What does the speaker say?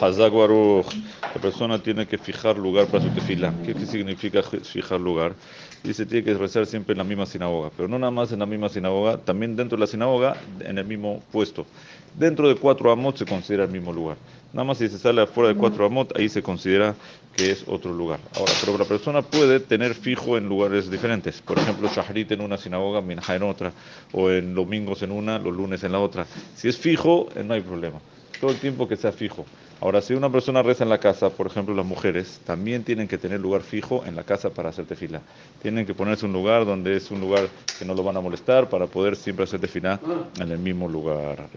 Hazak Baruch. La persona tiene que fijar lugar para su tefila. ¿Qué, ¿Qué significa fijar lugar? Dice tiene que rezar siempre en la misma sinagoga, pero no nada más en la misma sinagoga, también dentro de la sinagoga, en el mismo puesto. Dentro de cuatro amot se considera el mismo lugar. Nada más si se sale afuera de cuatro amot, ahí se considera que es otro lugar. Ahora, pero la persona puede tener fijo en lugares diferentes. Por ejemplo, Shahrit en una sinagoga, Minha en otra, o en domingos en una, los lunes en la otra. Si es fijo, eh, no hay problema todo el tiempo que sea fijo. Ahora, si una persona reza en la casa, por ejemplo las mujeres, también tienen que tener lugar fijo en la casa para hacer tefila. Tienen que ponerse un lugar donde es un lugar que no lo van a molestar para poder siempre hacer tefila en el mismo lugar.